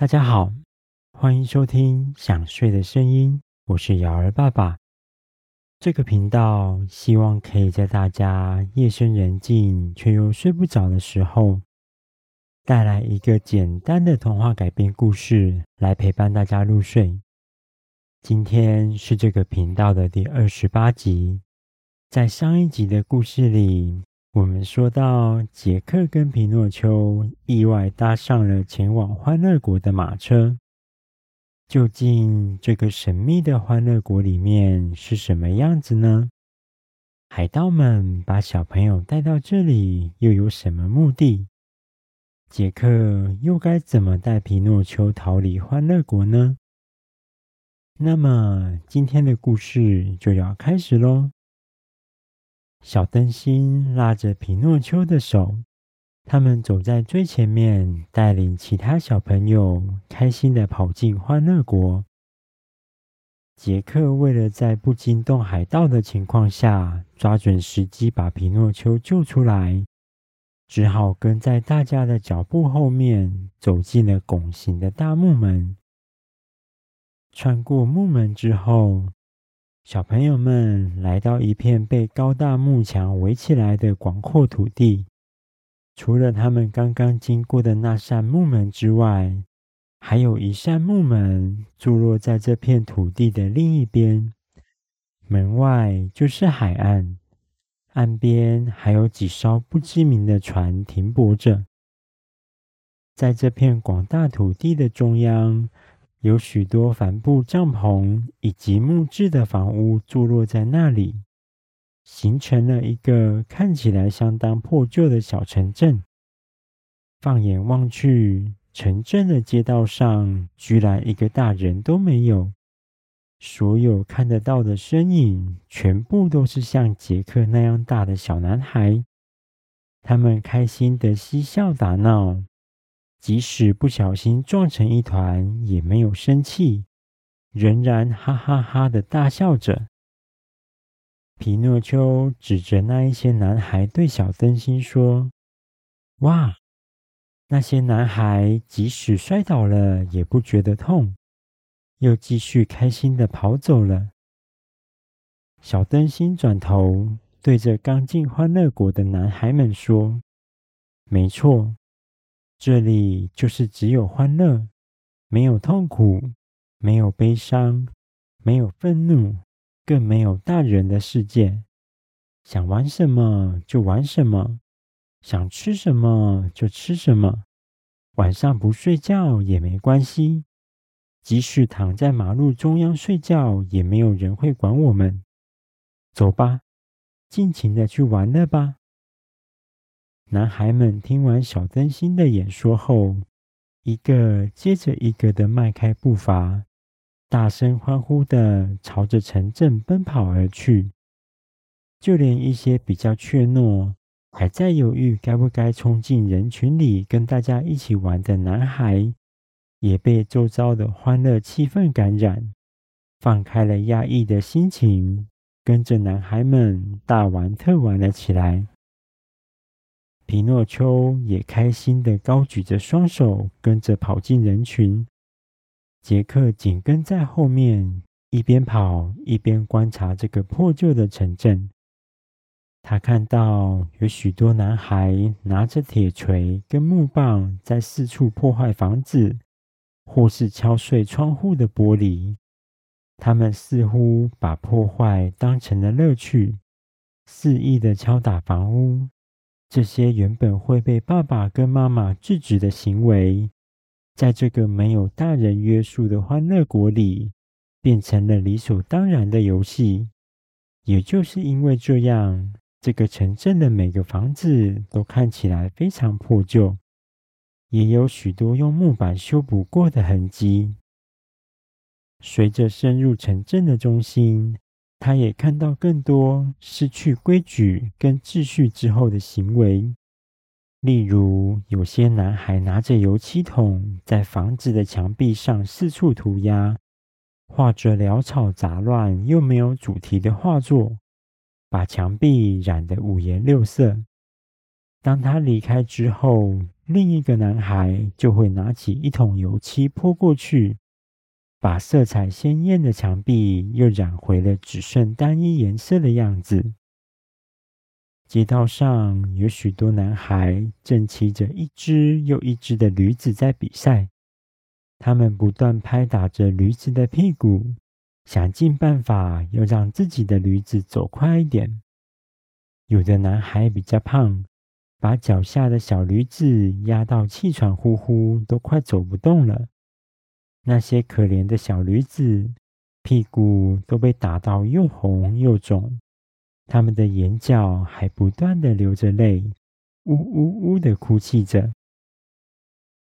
大家好，欢迎收听《想睡的声音》，我是瑶儿爸爸。这个频道希望可以在大家夜深人静却又睡不着的时候，带来一个简单的童话改编故事，来陪伴大家入睡。今天是这个频道的第二十八集。在上一集的故事里，我们说到，杰克跟皮诺丘意外搭上了前往欢乐国的马车。究竟这个神秘的欢乐国里面是什么样子呢？海盗们把小朋友带到这里又有什么目的？杰克又该怎么带皮诺丘逃离欢乐国呢？那么今天的故事就要开始喽。小灯芯拉着皮诺丘的手，他们走在最前面，带领其他小朋友开心地跑进欢乐国。杰克为了在不惊动海盗的情况下，抓准时机把皮诺丘救出来，只好跟在大家的脚步后面，走进了拱形的大木门。穿过木门之后，小朋友们来到一片被高大木墙围起来的广阔土地。除了他们刚刚经过的那扇木门之外，还有一扇木门坐落在这片土地的另一边。门外就是海岸，岸边还有几艘不知名的船停泊着。在这片广大土地的中央，有许多帆布帐篷以及木质的房屋坐落在那里，形成了一个看起来相当破旧的小城镇。放眼望去，城镇的街道上居然一个大人都没有，所有看得到的身影全部都是像杰克那样大的小男孩。他们开心的嬉笑打闹。即使不小心撞成一团，也没有生气，仍然哈哈哈的大笑着。皮诺丘指着那一些男孩对小灯芯说：“哇，那些男孩即使摔倒了也不觉得痛，又继续开心的跑走了。”小灯芯转头对着刚进欢乐国的男孩们说：“没错。”这里就是只有欢乐，没有痛苦，没有悲伤，没有愤怒，更没有大人的世界。想玩什么就玩什么，想吃什么就吃什么。晚上不睡觉也没关系，即使躺在马路中央睡觉，也没有人会管我们。走吧，尽情的去玩乐吧。男孩们听完小灯芯的演说后，一个接着一个的迈开步伐，大声欢呼的朝着城镇奔跑而去。就连一些比较怯懦、还在犹豫该不该冲进人群里跟大家一起玩的男孩，也被周遭的欢乐气氛感染，放开了压抑的心情，跟着男孩们大玩特玩了起来。皮诺丘也开心地高举着双手，跟着跑进人群。杰克紧跟在后面，一边跑一边观察这个破旧的城镇。他看到有许多男孩拿着铁锤跟木棒，在四处破坏房子，或是敲碎窗户的玻璃。他们似乎把破坏当成了乐趣，肆意地敲打房屋。这些原本会被爸爸跟妈妈制止的行为，在这个没有大人约束的欢乐国里，变成了理所当然的游戏。也就是因为这样，这个城镇的每个房子都看起来非常破旧，也有许多用木板修补过的痕迹。随着深入城镇的中心，他也看到更多失去规矩跟秩序之后的行为，例如有些男孩拿着油漆桶在房子的墙壁上四处涂鸦，画着潦草杂乱又没有主题的画作，把墙壁染得五颜六色。当他离开之后，另一个男孩就会拿起一桶油漆泼过去，把色彩鲜艳的墙壁又染回了只剩单一颜色的样子。街道上有许多男孩正骑着一只又一只的驴子在比赛，他们不断拍打着驴子的屁股，想尽办法要让自己的驴子走快一点。有的男孩比较胖。把脚下的小驴子压到气喘吁吁，都快走不动了。那些可怜的小驴子，屁股都被打到又红又肿，他们的眼角还不断的流着泪，呜呜呜的哭泣着。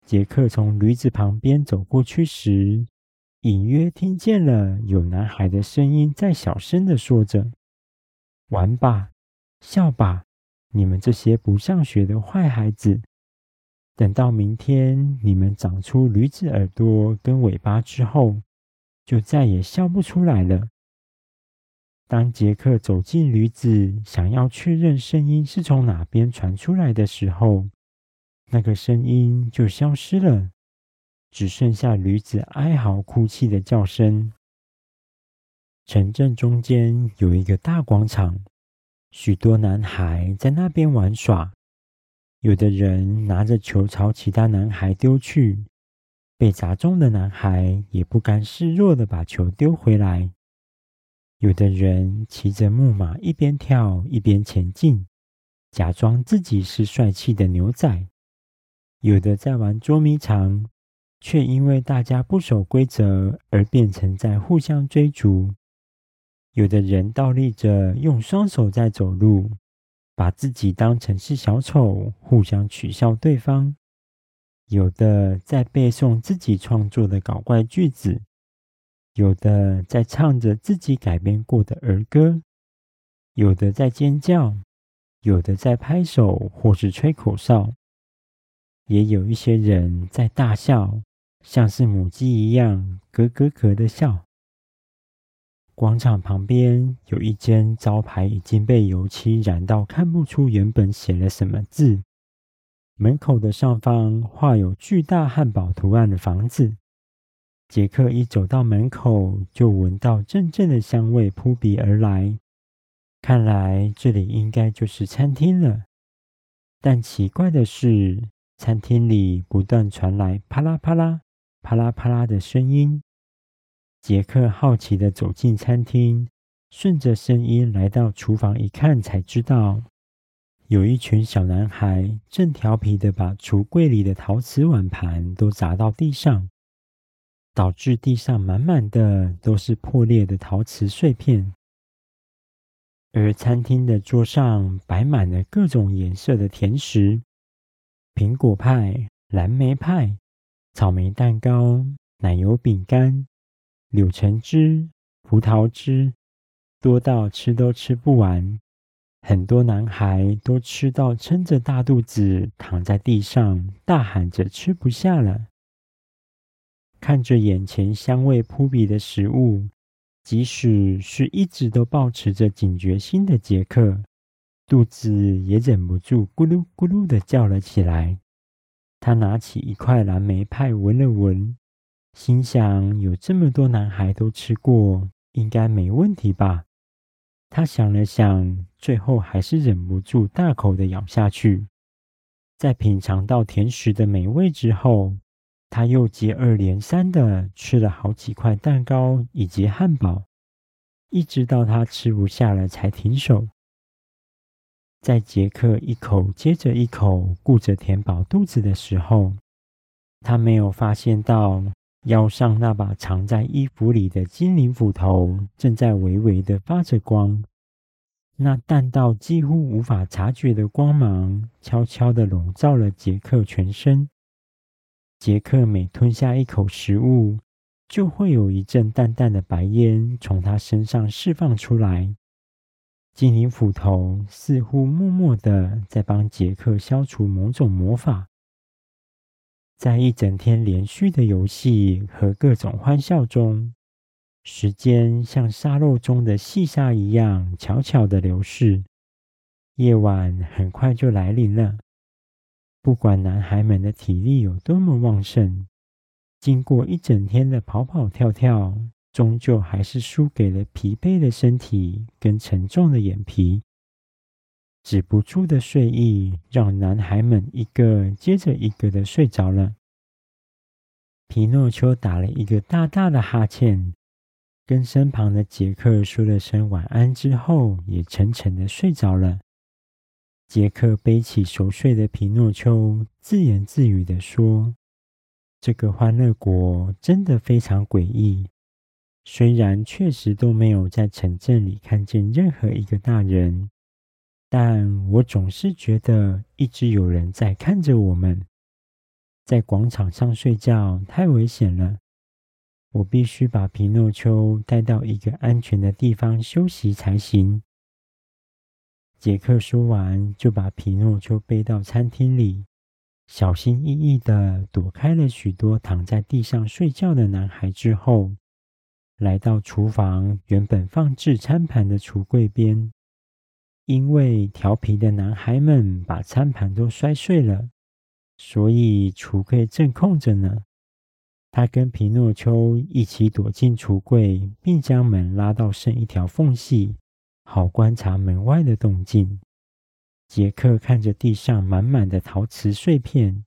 杰克从驴子旁边走过去时，隐约听见了有男孩的声音在小声的说着：“玩吧，笑吧。”你们这些不上学的坏孩子，等到明天你们长出驴子耳朵跟尾巴之后，就再也笑不出来了。当杰克走进驴子，想要确认声音是从哪边传出来的时候，那个声音就消失了，只剩下驴子哀嚎哭泣的叫声。城镇中间有一个大广场。许多男孩在那边玩耍，有的人拿着球朝其他男孩丢去，被砸中的男孩也不甘示弱地把球丢回来。有的人骑着木马一边跳一边前进，假装自己是帅气的牛仔。有的在玩捉迷藏，却因为大家不守规则而变成在互相追逐。有的人倒立着，用双手在走路，把自己当成是小丑，互相取笑对方；有的在背诵自己创作的搞怪句子；有的在唱着自己改编过的儿歌；有的在尖叫；有的在拍手或是吹口哨；也有一些人在大笑，像是母鸡一样咯咯咯的笑。广场旁边有一间招牌已经被油漆染到看不出原本写了什么字。门口的上方画有巨大汉堡图案的房子。杰克一走到门口，就闻到阵阵的香味扑鼻而来。看来这里应该就是餐厅了。但奇怪的是，餐厅里不断传来啪啦啪啦、啪啦啪啦的声音。杰克好奇地走进餐厅，顺着声音来到厨房，一看才知道，有一群小男孩正调皮地把橱柜里的陶瓷碗盘都砸到地上，导致地上满满的都是破裂的陶瓷碎片。而餐厅的桌上摆满了各种颜色的甜食：苹果派、蓝莓派、草莓蛋糕、奶油饼干。柳橙汁、葡萄汁，多到吃都吃不完。很多男孩都吃到撑着大肚子躺在地上，大喊着吃不下了。看着眼前香味扑鼻的食物，即使是一直都保持着警觉心的杰克，肚子也忍不住咕噜咕噜的叫了起来。他拿起一块蓝莓派闻了闻。心想：有这么多男孩都吃过，应该没问题吧？他想了想，最后还是忍不住大口的咬下去。在品尝到甜食的美味之后，他又接二连三的吃了好几块蛋糕以及汉堡，一直到他吃不下了才停手。在杰克一口接着一口顾着填饱肚子的时候，他没有发现到。腰上那把藏在衣服里的精灵斧头正在微微的发着光，那淡到几乎无法察觉的光芒悄悄的笼罩了杰克全身。杰克每吞下一口食物，就会有一阵淡淡的白烟从他身上释放出来。精灵斧头似乎默默的在帮杰克消除某种魔法。在一整天连续的游戏和各种欢笑中，时间像沙漏中的细沙一样悄悄的流逝。夜晚很快就来临了。不管男孩们的体力有多么旺盛，经过一整天的跑跑跳跳，终究还是输给了疲惫的身体跟沉重的眼皮。止不住的睡意，让男孩们一个接着一个的睡着了。皮诺丘打了一个大大的哈欠，跟身旁的杰克说了声晚安之后，也沉沉的睡着了。杰克背起熟睡的皮诺丘，自言自语的说：“这个欢乐国真的非常诡异。虽然确实都没有在城镇里看见任何一个大人，但我总是觉得一直有人在看着我们。在广场上睡觉太危险了，我必须把皮诺丘带到一个安全的地方休息才行。”杰克说完，就把皮诺丘背到餐厅里，小心翼翼地躲开了许多躺在地上睡觉的男孩之后，来到厨房原本放置餐盘的橱柜边。因为调皮的男孩们把餐盘都摔碎了，所以橱柜正空着呢。他跟皮诺丘一起躲进橱柜，并将门拉到剩一条缝隙。好观察门外的动静。杰克看着地上满满的陶瓷碎片，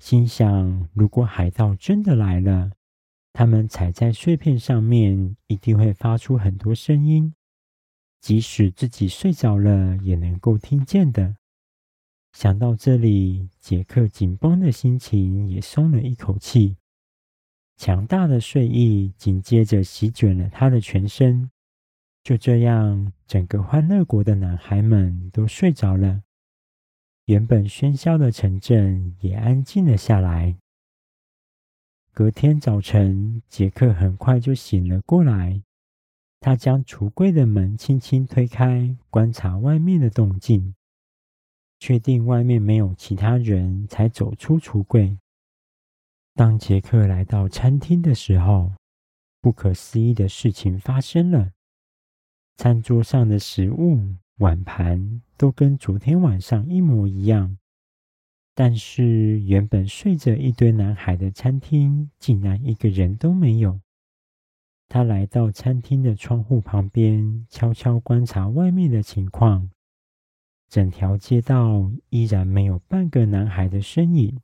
心想：如果海盗真的来了，他们踩在碎片上面，一定会发出很多声音，即使自己睡着了，也能够听见的。想到这里，杰克紧绷的心情也松了一口气。强大的睡意紧接着席卷了他的全身。就这样，整个欢乐国的男孩们都睡着了，原本喧嚣的城镇也安静了下来。隔天早晨，杰克很快就醒了过来，他将橱柜的门轻轻推开，观察外面的动静，确定外面没有其他人，才走出橱柜。当杰克来到餐厅的时候，不可思议的事情发生了。餐桌上的食物、碗盘都跟昨天晚上一模一样，但是原本睡着一堆男孩的餐厅竟然一个人都没有。他来到餐厅的窗户旁边，悄悄观察外面的情况。整条街道依然没有半个男孩的身影，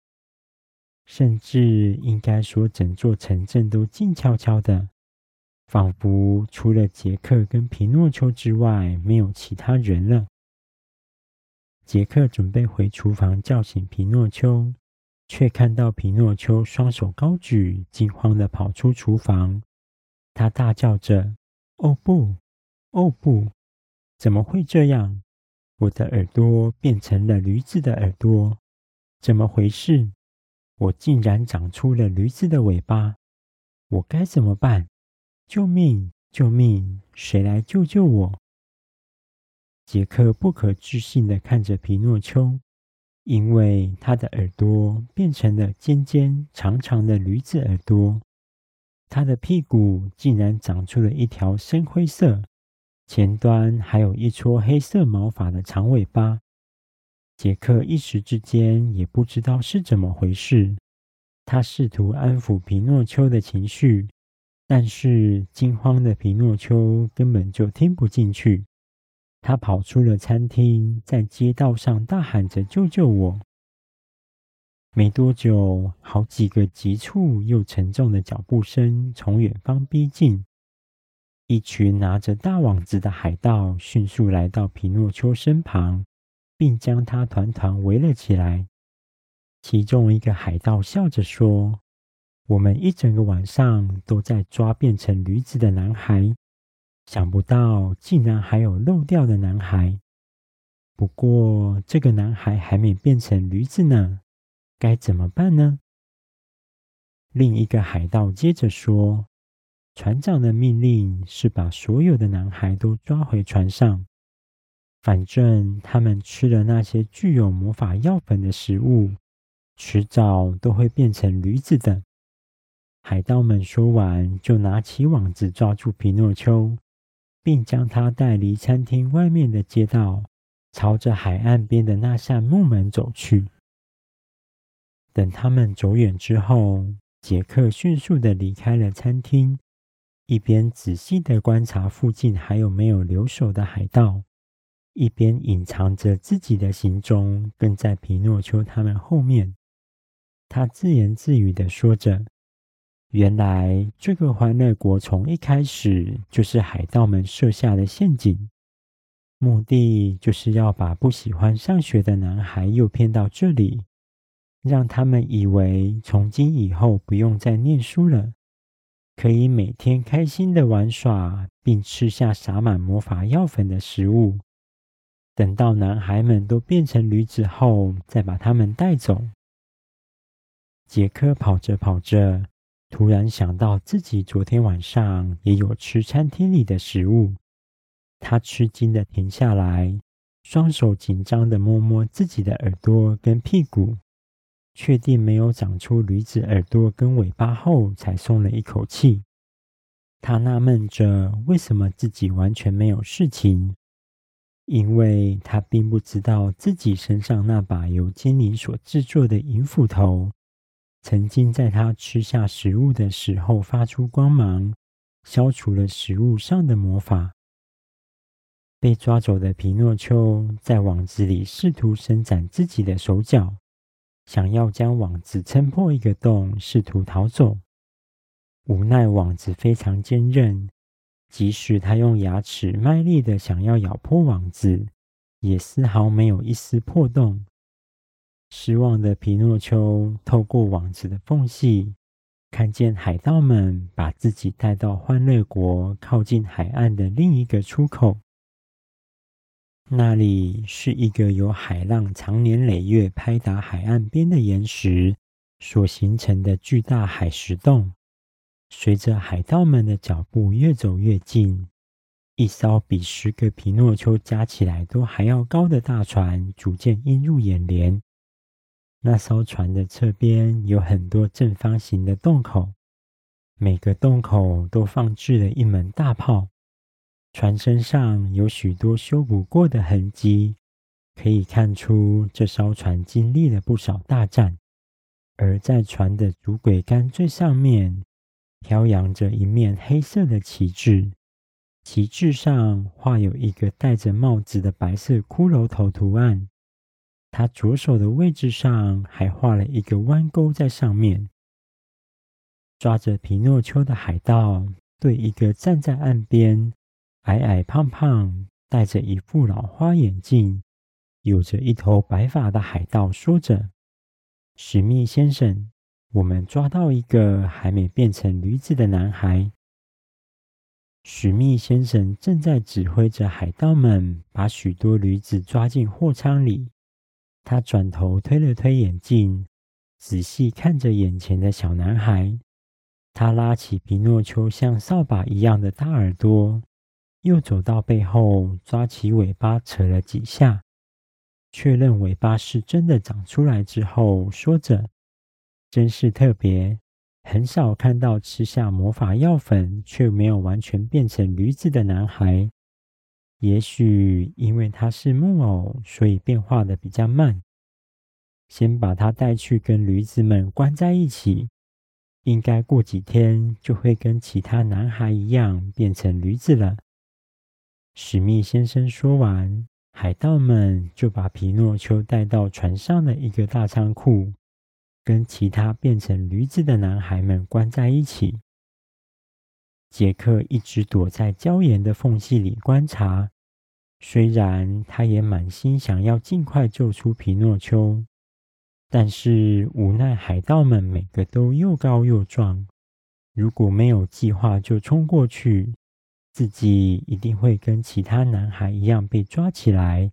甚至应该说，整座城镇都静悄悄的。仿佛除了杰克跟皮诺丘之外，没有其他人了。杰克准备回厨房叫醒皮诺丘，却看到皮诺丘双手高举，惊慌地跑出厨房。他大叫着：“哦不，哦不！怎么会这样？我的耳朵变成了驴子的耳朵，怎么回事？我竟然长出了驴子的尾巴，我该怎么办？”救命！救命！谁来救救我？杰克不可置信地看着皮诺丘，因为他的耳朵变成了尖尖长长的驴子耳朵，他的屁股竟然长出了一条深灰色、前端还有一撮黑色毛发的长尾巴。杰克一时之间也不知道是怎么回事，他试图安抚皮诺丘的情绪。但是惊慌的皮诺丘根本就听不进去，他跑出了餐厅，在街道上大喊着：“救救我！”没多久，好几个急促又沉重的脚步声从远方逼近，一群拿着大网子的海盗迅速来到皮诺丘身旁，并将他团团围了起来。其中一个海盗笑着说。我们一整个晚上都在抓变成驴子的男孩，想不到竟然还有漏掉的男孩。不过这个男孩还没变成驴子呢，该怎么办呢？另一个海盗接着说：“船长的命令是把所有的男孩都抓回船上，反正他们吃了那些具有魔法药粉的食物，迟早都会变成驴子的。”海盗们说完，就拿起网子抓住皮诺丘，并将他带离餐厅外面的街道，朝着海岸边的那扇木门走去。等他们走远之后，杰克迅速的离开了餐厅，一边仔细的观察附近还有没有留守的海盗，一边隐藏着自己的行踪，跟在皮诺丘他们后面。他自言自语的说着：“原来这个欢乐国从一开始就是海盗们设下的陷阱，目的就是要把不喜欢上学的男孩诱骗到这里。”让他们以为从今以后不用再念书了，可以每天开心的玩耍，并吃下洒满魔法药粉的食物。等到男孩们都变成驴子后，再把他们带走。杰克跑着跑着，突然想到自己昨天晚上也有吃餐厅里的食物，他吃惊的停下来，双手紧张的摸摸自己的耳朵跟屁股。确定没有长出驴子耳朵跟尾巴后，才松了一口气。他纳闷着，为什么自己完全没有事情？因为他并不知道自己身上那把由精灵所制作的银斧头，曾经在他吃下食物的时候发出光芒，消除了食物上的魔法。被抓走的皮诺丘在网子里试图伸展自己的手脚。想要将网子撑破一个洞，试图逃走，无奈网子非常坚韧，即使他用牙齿卖力的想要咬破网子，也丝毫没有一丝破洞。失望的皮诺丘透过网子的缝隙，看见海盗们把自己带到欢乐国靠近海岸的另一个出口。那里是一个由海浪长年累月拍打海岸边的岩石所形成的巨大海蚀洞。随着海盗们的脚步越走越近，一艘比十个皮诺丘加起来都还要高的大船逐渐映入眼帘。那艘船的侧边有很多正方形的洞口，每个洞口都放置了一门大炮。船身上有许多修补过的痕迹，可以看出这艘船经历了不少大战。而在船的主桅杆最上面，飘扬着一面黑色的旗帜，旗帜上画有一个戴着帽子的白色骷髅头图案。他左手的位置上还画了一个弯钩在上面。抓着皮诺丘的海盗对一个站在岸边。矮矮胖胖，戴着一副老花眼镜，有着一头白发的海盗说着：“史密先生，我们抓到一个还没变成驴子的男孩。”史密先生正在指挥着海盗们把许多驴子抓进货舱里。他转头推了推眼镜，仔细看着眼前的小男孩。他拉起皮诺丘像扫把一样的大耳朵。又走到背后，抓起尾巴扯了几下，确认尾巴是真的长出来之后，说着：“真是特别，很少看到吃下魔法药粉却没有完全变成驴子的男孩。也许因为他是木偶，所以变化的比较慢。先把他带去跟驴子们关在一起，应该过几天就会跟其他男孩一样变成驴子了。”史密先生说完，海盗们就把皮诺丘带到船上的一个大仓库，跟其他变成驴子的男孩们关在一起。杰克一直躲在礁岩的缝隙里观察，虽然他也满心想要尽快救出皮诺丘，但是无奈海盗们每个都又高又壮，如果没有计划就冲过去。自己一定会跟其他男孩一样被抓起来，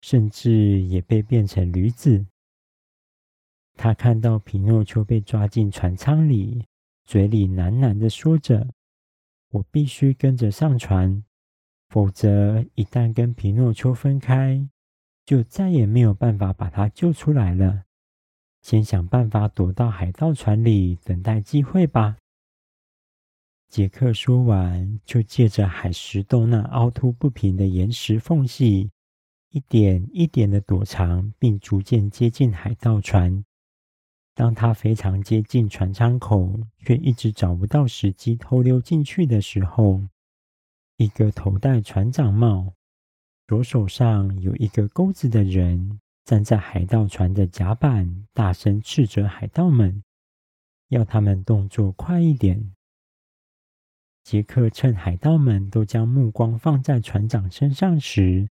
甚至也被变成驴子。他看到皮诺丘被抓进船舱里，嘴里喃喃地说着：“我必须跟着上船，否则一旦跟皮诺丘分开，就再也没有办法把他救出来了。先想办法躲到海盗船里，等待机会吧。”杰克说完，就借着海石洞那凹凸不平的岩石缝隙，一点一点的躲藏，并逐渐接近海盗船。当他非常接近船舱口，却一直找不到时机偷溜进去的时候，一个头戴船长帽、左手上有一个钩子的人，站在海盗船的甲板，大声斥责海盗们，要他们动作快一点。杰克趁海盗们都将目光放在船长身上时，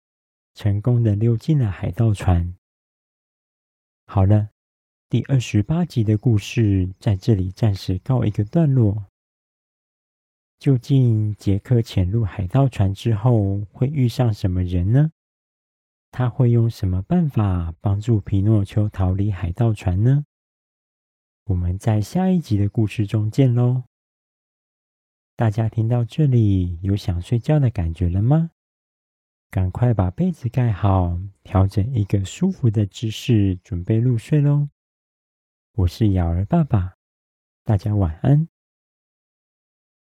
成功的溜进了海盗船。好了。第二十八集的故事在这里暂时告一个段落。究竟杰克潜入海盗船之后会遇上什么人呢？他会用什么办法帮助皮诺丘逃离海盗船呢？我们在下一集的故事中见喽！大家听到这里有想睡觉的感觉了吗？赶快把被子盖好，调整一个舒服的姿势，准备入睡喽！我是雅儿爸爸，大家晚安。